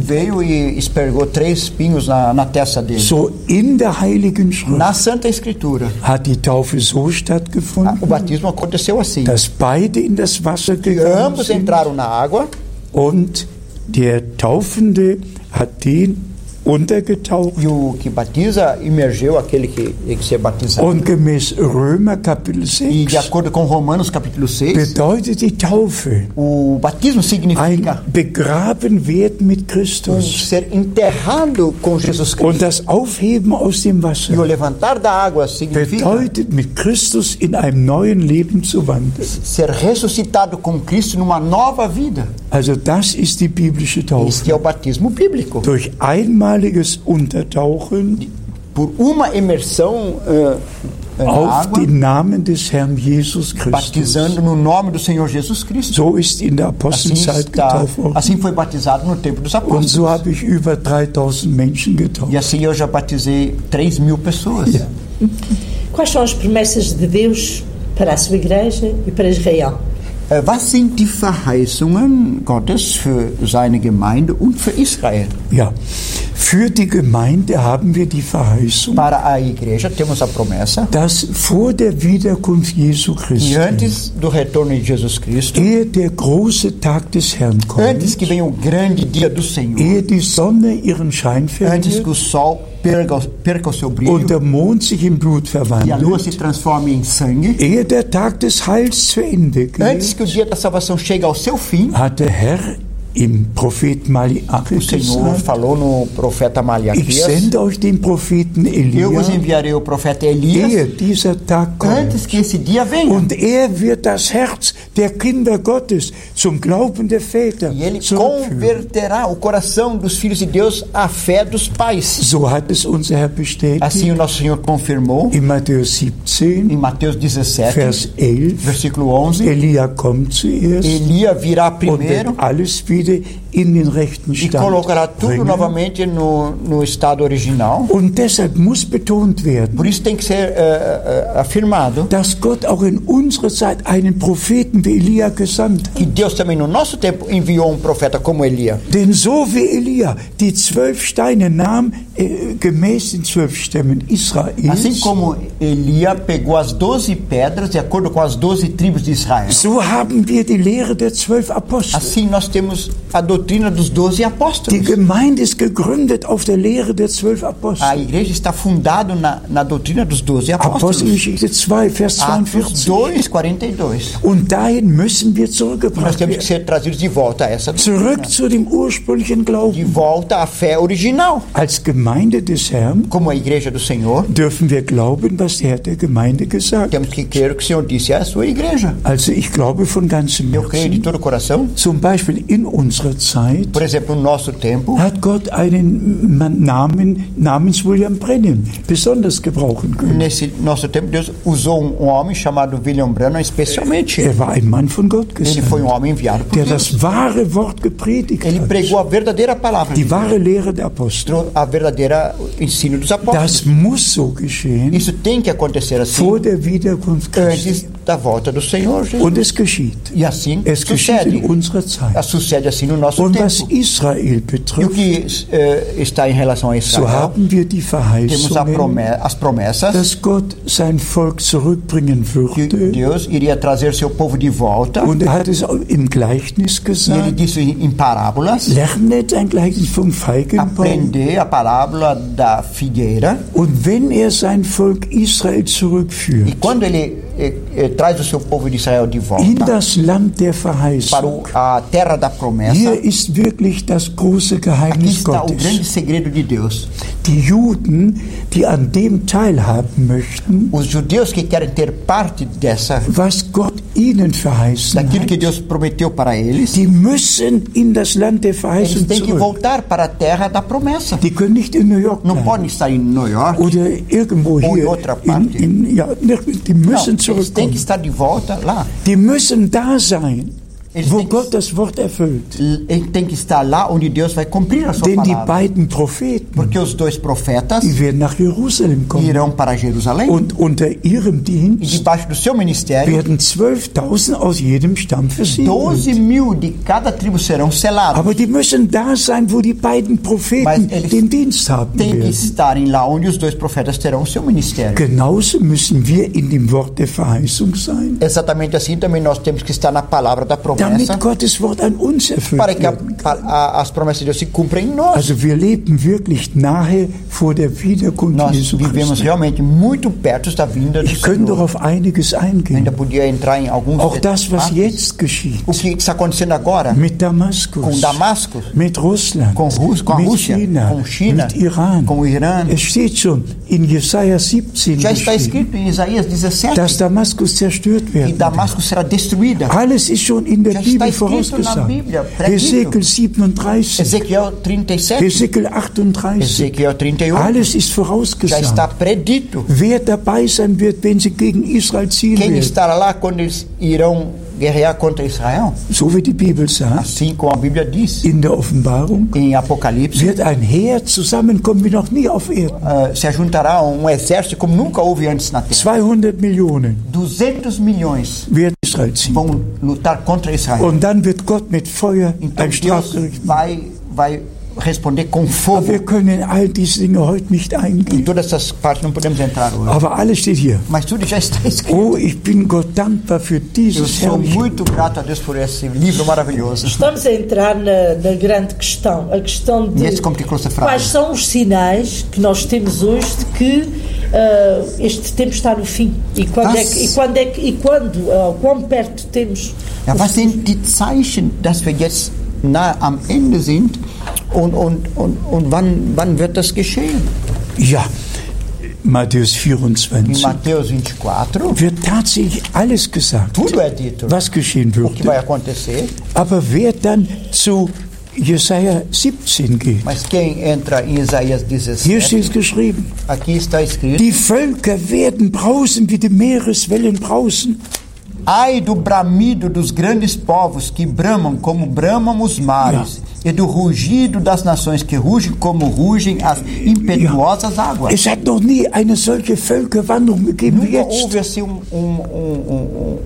Veio e espergou três pinhos na, na testa dele. So in der Heiligen Schrift Na Santa Escritura, hat die Taufe so a- o stattgefunden, batismo aconteceu assim. dass beide in das Wasser Que gegangen ambos entraram na água und der Taufende hat den untergetaucht. e o que batiza imergeu aquele que que ser batizado. Und gemäß Römer Kapitel E de 6 acordo com Romanos capítulo 6, bedeutet die Taufe o batismo ein significa begraben werden mit Christus ser enterrado com Jesus Cristo. und das Aufheben aus dem E o Wasser levantar da água significa bedeutet mit Christus in einem neuen Leben zu wandeln. ser ressuscitado com Cristo numa nova vida. Also das ist die biblische Este Taufe. é o batismo bíblico. Durch einmaliges Untertauchen Por uma imersão na auf água, den Namen des Herrn Jesus Christus. batizando no nome do Senhor Jesus Cristo. So ist in der Assim, Apostenzeit está, getauft worden. assim foi batizado no tempo dos Und apóstolos. so habe ich über 3000 Menschen getauft. E assim eu já batizei 3 mil pessoas. Ja. Quais são as promessas de Deus para a sua igreja e para Israel? Äh, Was sind die Verheißungen Gottes für seine Gemeinde und für Israel? Ja, für die Gemeinde haben wir die Verheißung, Para a igreja temos a promessa dass vor der Wiederkunft Jesu Christi, antes do retorno de Jesus Cristo, ehe der große Tag des Herrn antes kommt, que venha o grande dia do Senhor, ehe die Sonne ihren Schein antes que verliert o sol perca, perca o seu brilho. Und der Mond sich in Blut e a lua se transforme em sangue, ehe der Tag des Heils zu Ende antes geht, que o dia da salvação chegue ao seu fim, hat der Herr im Prophet Malachi o Senhor gesagt, falou no profeta ich Malaquias, sende euch den Propheten eu vos enviarei o profeta ehe Elias, dieser Tag kommt. antes que esse dia venha. Und er wird das Herz der Kinder Gottes zum Glauben der Väter E ele zurückführen. converterá o coração dos filhos de Deus à fé dos pais. So hat es unser Herr Assim o nosso Senhor confirmou in Matthäus 17, em Mateus 17, Vers 11. versículo 11: Elia kommt zuerst Elia virá und primeiro alles reader in den rechten e Stand colocará tudo bringen. novamente no, no estado original. Und deshalb muss betont werden, Por isso tem que ser eh, afirmado dass Gott auch in unserer Zeit einen Propheten wie Elia gesandt hat. que Deus também no nosso tempo enviou um profeta como Elia. Denn so wie Elia die zwölf Steine nahm, äh, gemäß den zwölf Stämmen Israels, Assim como Elia pegou as doze pedras de acordo com as doze tribos de Israel. So haben wir die Lehre der zwölf Apostel. Assim nós temos a doutrina dos doze Die apóstolos. Gemeinde ist gegründet auf der Lehre der zwölf A Apostel. igreja está fundada na, na doutrina dos doze apóstolos. Apostelgeschichte 2, Vers Atos 42. 2, 42. Und dahin müssen wir Nós zurückgebracht temos que werden. ser trazidos de volta a essa doutrina. Zurück zu dem ursprünglichen De Glauben. volta à fé original. Als Gemeinde des Herrn Como a igreja do Senhor, dürfen wir glauben, was der Herr der Gemeinde gesagt hat. temos que crer o que o Senhor disse à sua igreja. Also ich glaube von ganzem Eu creio de Herzen. todo o coração. Zum Beispiel in unserer Zeit Por exemplo, no nosso tempo, hat Gott einen Namen namens William Brennan besonders gebrauchen können. nesse nosso tempo, Deus usou um homem chamado William Branham especialmente. Er war ein Mann von Gott Ele foi um gesandt, homem enviado por der Deus. das wahre Wort gepredigt Ele hat. pregou a verdadeira palavra, de Die Deus, wahre Lehre der Apostel. a verdadeira ensino dos apóstolos. Das muss so geschehen Isso tem que acontecer assim vor der Wiederkunft Christi. antes da volta do Senhor Jesus. Und es geschieht. E assim Es sucede. in unserer Zeit. Sucede assim no nosso Und was tempo. Israel E o betrifft, que eh, está em relação a so Israel, haben wir die temos a Verheißungen, prome as promessas dass Gott sein Volk zurückbringen que würde. Deus iria trazer seu povo de volta. Und er hat es im Gleichnis E ele gesagt. disse em parábolas, Lernet ein Gleichnis vom Feigenbaum. aprender a parábola da figueira. Und wenn er sein Volk Israel E zurückführt quando ele traz o seu povo de Israel de in volta para o, a terra da promessa, hier ist wirklich das große aqui Geheimnis está o grande Gottes. segredo de Deus. Die Juden, die an dem teilhaben möchten, Os judeus que querem ter parte dessa, was Gott ihnen verheißen daquilo que Deus prometeu para eles, die müssen in das Land der eles têm que zurück. voltar para a terra da promessa. Die können nicht in New York Não bleiben. podem estar em New York. oder irgendwo Ou em hier. outra In, parte. in, ja, die Não, müssen zurückkommen. estar de volta lá. Die müssen da sein, wo Gott das Wort erfüllt. Ele tem que estar lá onde Deus vai cumprir a sua Denn die palavra. beiden Propheten, Porque os dois profetas die werden nach Jerusalem kommen. irão para Jerusalém Und unter ihrem e Dienst debaixo do seu ministério, werden 12.000 aus jedem Stamm 12 versiegelt. mil de cada tribo serão selados. Aber die müssen da sein, wo die beiden Propheten den Dienst haben Tem que estarem lá onde os dois profetas terão o seu ministério. Genauso müssen wir in dem Wort der Verheißung sein, Exatamente assim também nós temos que estar na palavra da damit Gottes Wort an uns erfüllt que wird. Also wir leben wirklich nahe vor der Wiederkunft Nós Jesu vivemos Christi. realmente muito perto da vinda do Ich könnte doch auf einiges eingehen. Auch das, was jetzt geschieht. O que está acontecendo agora Mit com Damaskus, Damasco, mit Russland, com, Rus com a mit Rússia, China, com China, mit Iran. com o Irã. Es steht schon in Jesaja 17 Já está escrito em Isaías 17 dass Damaskus zerstört que wird. Damasco será destruída. Alles ist schon in der Já Bibel vorausgesagt. Hesekiel 37, Ezequiel 37, Hesekiel 38, Ezequiel 31, alles ist já está vorausgesagt. predito. Wer dabei sein wird, wenn sie gegen Israel ziehen Quem werden. estará lá quando eles irão guerrear contra Israel? So wie die Bibel sagt, Assim como a Bíblia diz in der Offenbarung, em Apocalipse, wird ein Heer zusammenkommen wie noch nie auf Erden. ah, se ajuntará um exército como nunca houve antes na Terra. 200 Millionen 200 milhões werden Israel ziehen. vão lutar contra Israel. Und dann wird Gott mit Feuer Então ein Strafgericht vai, vai responder com fogo. Em todas essas partes não podemos entrar hoje. Aber alles steht hier. Mas tudo já está escrito. Oh, ich bin Gott dankbar für Eu sou muito grato a Deus por esse livro maravilhoso. Estamos a entrar na, na grande questão, a questão de quais são os sinais que nós temos hoje de que ah, este tempo está no fim e quando é que, e quando, é que, e quando ah, quão perto temos Ja, was sind die Zeichen, dass wir jetzt nah am Ende sind und, und, und, und wann, wann wird das geschehen? Ja, Matthäus Em 24 Mateus 24, wird tatsächlich alles gesagt, was geschehen acontecer, Aber wer dann zu Jesaja 17 geht, hier 17, steht es geschrieben, die Völker werden brausen, wie die Meereswellen brausen. Ai do bramido dos grandes povos que bramam como bramam os mares, e do rugido das nações que rugem como rugem as impetuosas águas. Es hat noch nie eine solche Völkerwanderung gegeben wie Nunca jetzt. houve assim um, um,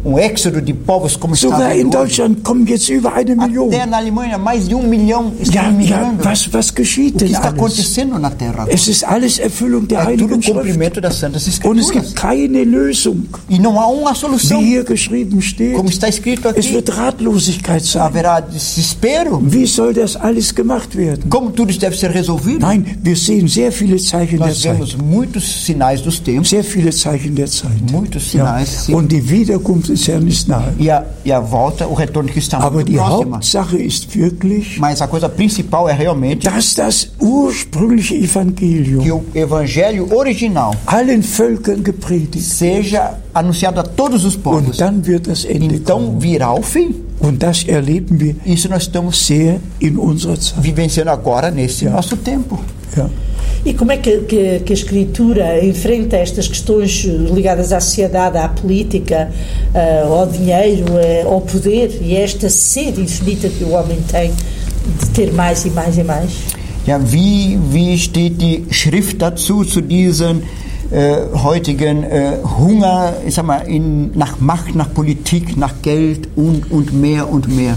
um, um, êxodo de povos como está Sogar in. Deutschland kommen jetzt über eine Million. Até na Alemanha, mais de um milhão estão migrando. was, was geschieht o que está acontecendo na Terra? Es ist alles Erfüllung der É tudo cumprimento das Santas Und es Escrituras. gibt keine Lösung, E não há uma wie solução. hier geschrieben steht. Como está escrito Es aqui, wird Ratlosigkeit sein. haverá desespero. Wie soll der das alles gemacht werden? Como tudo isso deve ser resolvido? Nein, wir sehen sehr viele Zeichen der Nós Zeit. vemos muitos sinais dos tempos, Sehr viele Zeichen der Zeit. muitos Ja. sinais, sim. Und die Wiederkunft des Herrn ist nahe. E a, e a volta, o retorno que está Aber muito die próxima. Hauptsache ist wirklich, Mas a coisa principal é realmente dass das ursprüngliche que Evangelium o evangelho original allen Völkern gepredigt seja anunciado a todos os povos. und dann wird das Ende Então kommen. virá o fim. Und das erleben wir Isso nós estamos sehr in unserer Zeit. vivenciando agora nesse nosso tempo. Ja. E como é que, que- que a Escritura enfrenta estas questões eh, ligadas à sociedade, à política, eh, ao dinheiro, eh, ao poder e esta sede infinita que o homem tem de ter mais e mais e mais? Ja, wie, wie steht die Schrift dazu, zu diesem äh, heutigen äh, Hunger ich sag mal, in, nach Macht, nach Politik, nach Geld und, und mehr und mehr?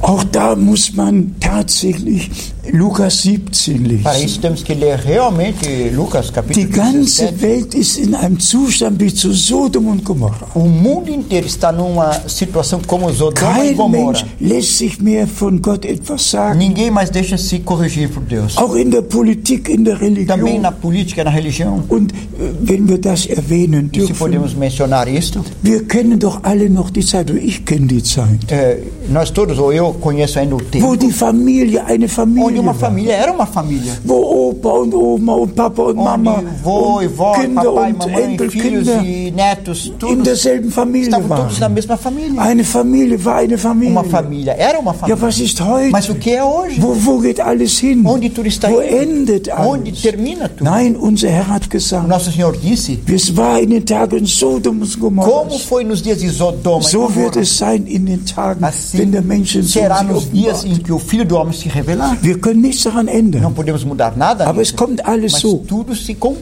Auch da muss man tatsächlich Lukas 17 Para lesen. isso temos que ler realmente Lucas Die ganze 17. Welt ist in einem Zustand wie zu Sodom und Gomorra. O mundo inteiro está numa situação como Sodoma e Kein Gomorra. Mensch lässt sich mehr von Gott etwas sagen. Ninguém mais deixa se corrigir por Deus. Auch in der Politik, in der Também Religion. na política, na religião. Und äh, wenn wir das erwähnen E se dürfen, podemos mencionar isto, wir kennen doch alle noch die Zeit, oder ich kenne die Zeit, é, nós todos, ou eu conheço ainda o wo die Familie eine onde Familie uma família era uma família. Wo Opa und Oma und Papa und Mama onde e und Kinder papai, und mamãe, filhos Enkelkinder e netos, in derselben Familie estavam todos na waren. mesma família. Eine Familie war eine Familie. Uma família, era uma Ja, família. was ist heute? Mas o que é hoje? Wo, wo geht alles hin? Onde tudo está Wo indo? endet Onde alles? termina tudo? Nein, unser Herr hat O gesagt, nosso Senhor disse, es war in den Tagen Sodoms Gomorra. como foi nos dias de Sodoma So wird es sein in den Tagen, assim wenn der será nos dias em que o Filho do Homem se revelar. Wir können nichts daran ändern, aber es kommt alles so,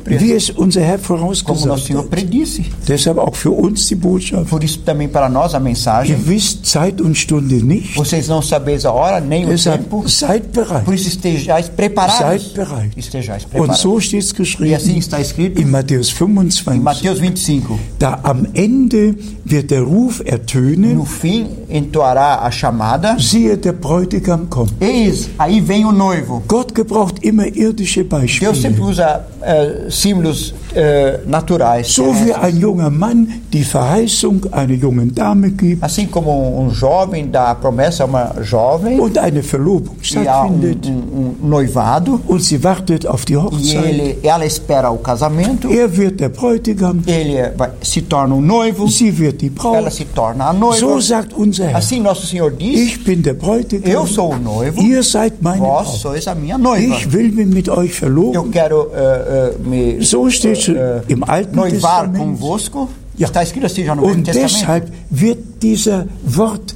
wie es unser Herr vorausgesagt hat. Deshalb auch für uns die Botschaft. Ihr wisst Zeit und Stunde nicht, deshalb seid bereit. Seid bereit. Und so steht es E geschrieben escrito in Matthäus em 25. Mateus 25. Da am Ende wird der Ruf ertönen, siehe, der Bräutigam kommt. Eis, aí vem o noivo. Gott gebraucht immer irdische Deus sempre Beispiele. usa eh, símbolos eh, naturais. So wie ein junger Mann die Verheißung einer jungen Dame gibt Assim como um jovem dá a promessa a uma jovem und eine Verlobung e há um, stattfindet um- um noivado und sie wartet auf die e Hochzeit. ele, ela espera o casamento, Er wird der Bräutigam, ele vai- se torna um noivo, sie wird die ela Braut. se torna a noiva. So sagt unser Herr. Assim nosso Senhor diz, Ich bin der eu Bräutigam, sou o noivo, ihr seid meine vós Braut. sois a minha noiva. Ich will mich mit euch Eu verloben. quero eh, eh, me So steht schon eh, im Alten noivar Testament. convosco. Ja. Está escrito assim já no Und Testamento. deshalb wird dieser Wort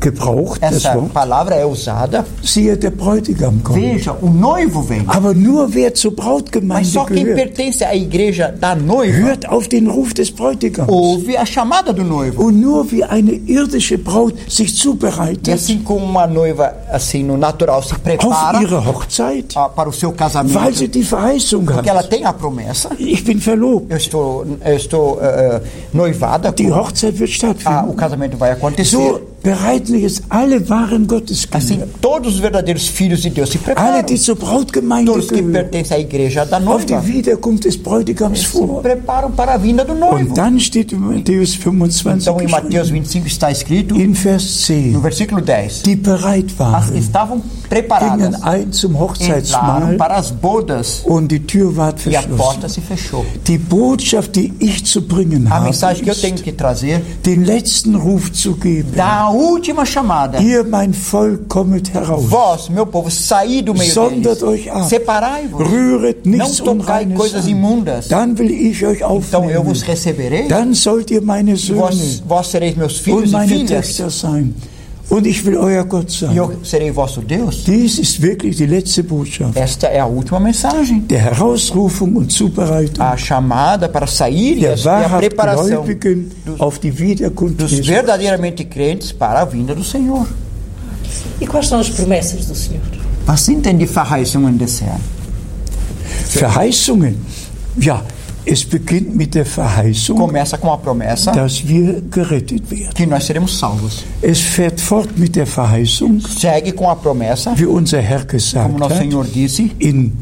gebraucht, das Essa palavra é usada. siehe, der Bräutigam kommt. Veja, o noivo vem. Aber nur wer zur Mas Brautgemeinde só quem gehört, pertence à igreja da noiva hört auf den Ruf des Bräutigams. ouve a chamada do noivo. Und nur wie eine irdische Braut sich E zubereitet assim como uma noiva, assim, no natural, se auf prepara ihre Hochzeit, ah, para o seu weil casamento, sie die Verheißung porque ela hat. tem a promessa. Ich bin verlobt. Eu estou, eu estou eh, noivada, Die Hochzeit wird ah, o stattfinden. casamento vai acontecer. So bereiten sich jetzt alle wahren Gotteskinder, Assim, todos os verdadeiros filhos de Deus se alle, die zur Brautgemeinde Todos que gehören, pertencem à igreja da auf noiva die Wiederkunft des Bräutigams vor. preparam para a vinda do noivo. Und dann steht in Matthäus 25 Então, em Mateus geschrieben, 25 está escrito, in Vers no 10, versículo 10, die bereit as waren, estavam preparadas, gingen ein zum Hochzeitsmahl para as bodas und die Tür ward e a porta verschlossen. se fechou. Die Botschaft, die ich zu bringen A habe, mensagem que eu tenho ist, que trazer den letzten Ruf zu geben. da última chamada. Ihr, mein Volk, kommet heraus. Vós, meu povo, saí do meio Sondert deles. Separai-vos. Rühret Não nichts tocai Unreines coisas an. imundas. Dann will ich euch Então eu vos receberei. Dann sollt ihr meine Söhne Vós, vós sereis meus und filhos e meine filhas. Töchter sein. Und ich will euer Gott E sein. eu serei vosso Deus. Dies ist wirklich die letzte Botschaft Esta é a última mensagem. der Herausrufung und Zubereitung A chamada para sair e der a, e preparação Gläubigen auf die Wiederkunft dos verdadeiramente crentes para a vinda do Senhor. E quais são as promessas do Senhor? Was sind denn die Verheißungen des Herrn? Verheißungen. Ja, Es beginnt mit der Verheißung, começa com a promessa dass wir gerettet werden. que nós seremos salvos. Es fährt fort mit der Verheißung, Segue com a promessa, wie unser Herr como gesagt nosso hat, Senhor disse, in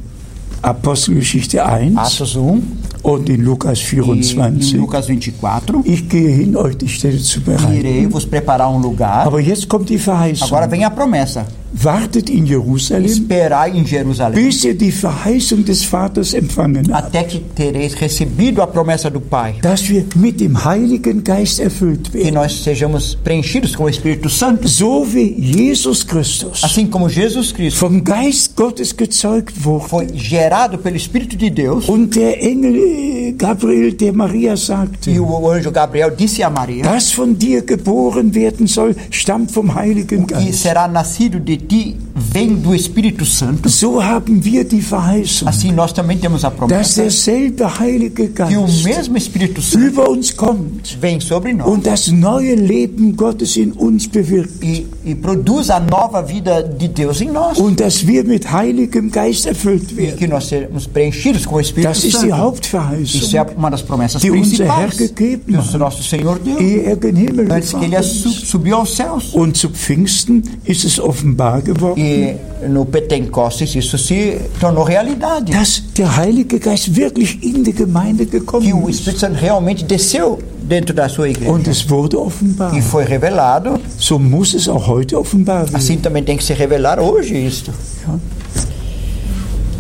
Apostelgeschichte 1 Atos 1 und in Lukas e em 24. Lucas 24, Ich gehe hin, euch die Städte zu bereiten. irei vos preparar um lugar. Aber jetzt kommt die Verheißung. Agora vem a promessa. Wartet in Jerusalem, Esperai em Jerusalém bis ihr die Verheißung des Vaters empfangen habt, até que tereis recebido a promessa do Pai. dass wir mit dem Heiligen Geist erfüllt Que werden. nós sejamos preenchidos com o Espírito Santo. So wie Jesus Christus Assim como Jesus Cristo vom Geist Gottes gezeugt wurde foi gerado pelo Espírito de Deus und der Engel äh, Gabriel der Maria sagte, e o anjo Gabriel disse a Maria das von dir geboren werden soll, stammt vom Heiligen Geist. será nascido de 第 vem do Espírito Santo. So haben wir die Verheißung, Assim nós também temos a dass promessa derselbe Heilige que o Geist mesmo Espírito Santo über uns kommt vem sobre nós und das neue Leben Gottes in uns bewirkt e, e produz a nova vida de Deus em nós. und dass wir mit Heiligem Geist erfüllt E werden. que nós seremos preenchidos com o Espírito Das ist die Santo. Isso Hauptverheißung, é uma das promessas die unser Herr principais gegeben que o hat, nosso Senhor deu. ehe er gen Himmel Antes que ele subiu aos céus. Und zu Pfingsten ist es offenbar geworden, E no Pentecostes isso se tornou realidade. dass der Heilige Geist wirklich in die Gemeinde Que o gekommen. Espírito Santo realmente desceu dentro da sua igreja. Und es wurde offenbar. E foi revelado. So muss es auch heute offenbar werden. Assim também tem que se revelar hoje isto.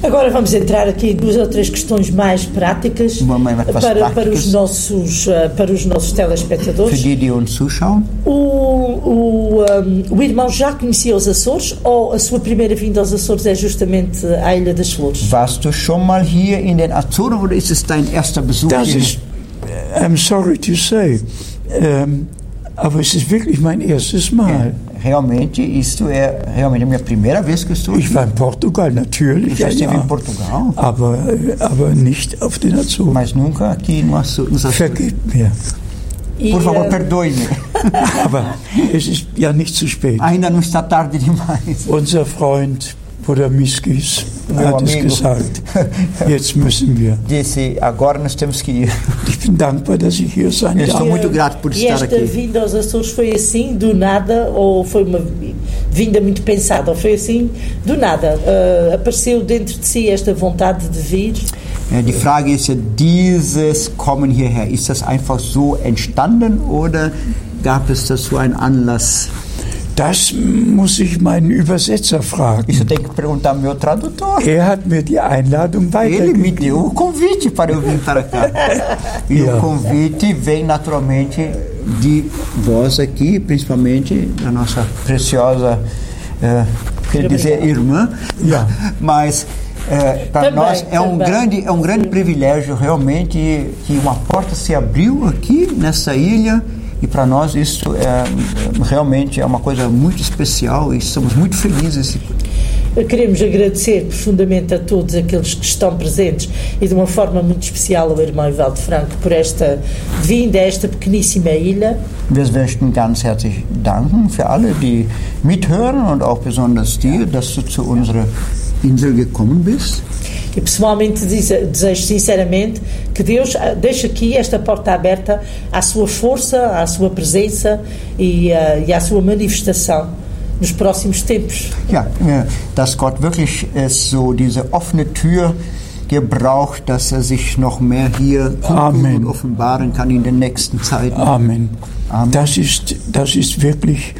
Agora vamos entrar aqui em duas ou três questões mais práticas para, práticas. para, os nossos, eh, para os nossos Für telespectadores. die, die uns zuschauen. O, o, um, o irmão já conhecia os Açores ou a sua primeira vinda aos Açores é justamente à Ilha das Flores? Warst du schon mal hier in den Azoren oder ist es dein erster Besuch Das hier? ist, I'm sorry to say, ähm, aber es ist wirklich mein erstes Mal. Realmente, isto é realmente a minha primeira vez que estou Ich war in Portugal natürlich, Ich já ja, estive ja. em Portugal, aber, äh, aber nicht auf den Azoren. mas nunca aqui no Aço- nos Açores. Vergebt mir. E, Por favor, eh, perdoe-me. *laughs* Aber es ist ja nicht zu spät. Ainda não está tarde demais. Unser Freund Bruder Miskis Meu amigo. gesagt. Jetzt müssen wir. Disse, agora nós temos que ir. *laughs* Ich bin dankbar, dass ich hier sein Eu darf. estou muito grato por e estar esta aqui. vinda aos Açores foi assim, do nada, ou foi uma vinda muito pensada, ou foi assim, do nada? eh, apareceu dentro de si esta vontade de vir? Äh, Die Frage ist ja, dieses Kommen hierher, ist das einfach so entstanden oder gab es dazu einen Anlass? Das muss ich meinen Übersetzer fragen. Isso tenho que perguntar ao meu tradutor. Er hat mir die Einladung Ele me deu o convite para eu vir para cá. E Yeah. o *laughs* convite vem naturalmente de vós aqui, principalmente da nossa preciosa, eh, quer dizer, irmã. Yeah. *laughs* Mas eh, para Também, nós é um, também. grande, é um grande privilégio realmente que uma porta se abriu aqui nessa ilha. E para nós isso é realmente é uma coisa muito especial e estamos muito felizes Queremos agradecer profundamente a todos aqueles que estão presentes e de uma forma muito especial ao irmão Ivaldo Franco por esta vinda a esta pequeníssima ilha. Wir möchten ganz herzlich danken für alle, die mithören und auch besonders dir, dass du zu unserer Insel gekommen bist. E pessoalmente desejo sinceramente que Deus ah, deixe aqui esta porta aberta à sua força, à sua presença e, ah, e à sua manifestação nos próximos tempos. Ja, äh, dass Gott wirklich äh, so diese offene Tür gebraucht, dass er sich noch mehr hier Amen. und offenbaren kann in den nächsten Zeiten. Amen. Amen. Das ist, das ist wirklich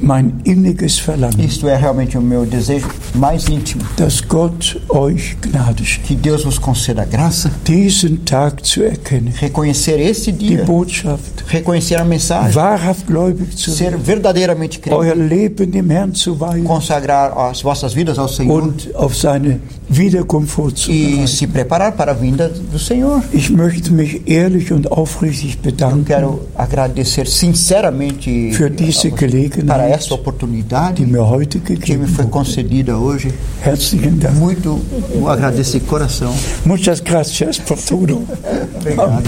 mein inniges Verlangen, Isto é realmente o meu desejo mais íntimo, dass Gott euch Gnade schenkt, que Deus vos conceda graça, diesen Tag zu erkennen, reconhecer esse die dia, Botschaft, reconhecer a mensagem, wahrhaft gläubig zu ser verdadeiramente crente, euer Leben dem Herrn zu weihen. Consagrar as vossas vidas ao Senhor. Und auf seine Wiederkunft e vorzubereiten. se preparar para a vinda do Senhor. Ich möchte mich ehrlich und aufrichtig Eu bedanken quero agradecer sinceramente für diese para Gelegenheit, essa oportunidade die mir heute que me gegeben foi concedida hoje. Herzlichen Dank. Muito agradeço de coração. Muchas gracias por todo. Obrigado.